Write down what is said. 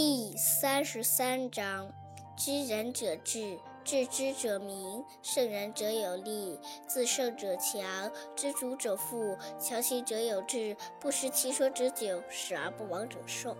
第三十三章知人者智智之者明胜人者有力自胜者强知足者富强行者有志不失其所者久死而不亡者寿。